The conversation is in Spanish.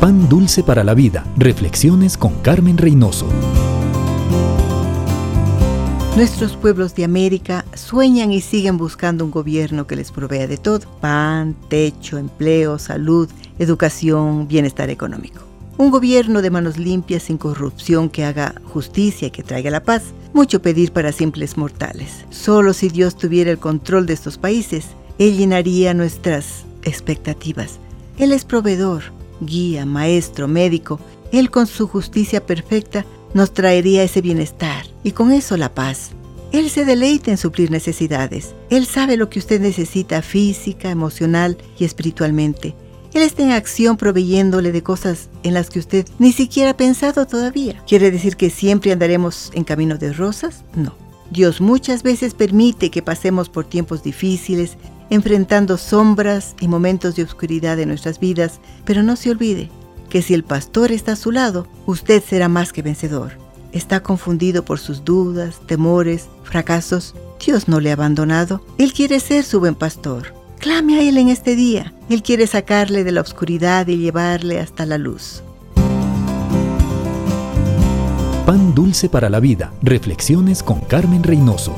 Pan Dulce para la Vida. Reflexiones con Carmen Reynoso. Nuestros pueblos de América sueñan y siguen buscando un gobierno que les provea de todo. Pan, techo, empleo, salud, educación, bienestar económico. Un gobierno de manos limpias, sin corrupción, que haga justicia y que traiga la paz. Mucho pedir para simples mortales. Solo si Dios tuviera el control de estos países, Él llenaría nuestras expectativas. Él es proveedor guía, maestro, médico, Él con su justicia perfecta nos traería ese bienestar y con eso la paz. Él se deleita en suplir necesidades. Él sabe lo que usted necesita física, emocional y espiritualmente. Él está en acción proveyéndole de cosas en las que usted ni siquiera ha pensado todavía. ¿Quiere decir que siempre andaremos en camino de rosas? No. Dios muchas veces permite que pasemos por tiempos difíciles enfrentando sombras y momentos de oscuridad en nuestras vidas, pero no se olvide que si el pastor está a su lado, usted será más que vencedor. Está confundido por sus dudas, temores, fracasos. Dios no le ha abandonado. Él quiere ser su buen pastor. Clame a Él en este día. Él quiere sacarle de la oscuridad y llevarle hasta la luz. Pan dulce para la vida. Reflexiones con Carmen Reynoso.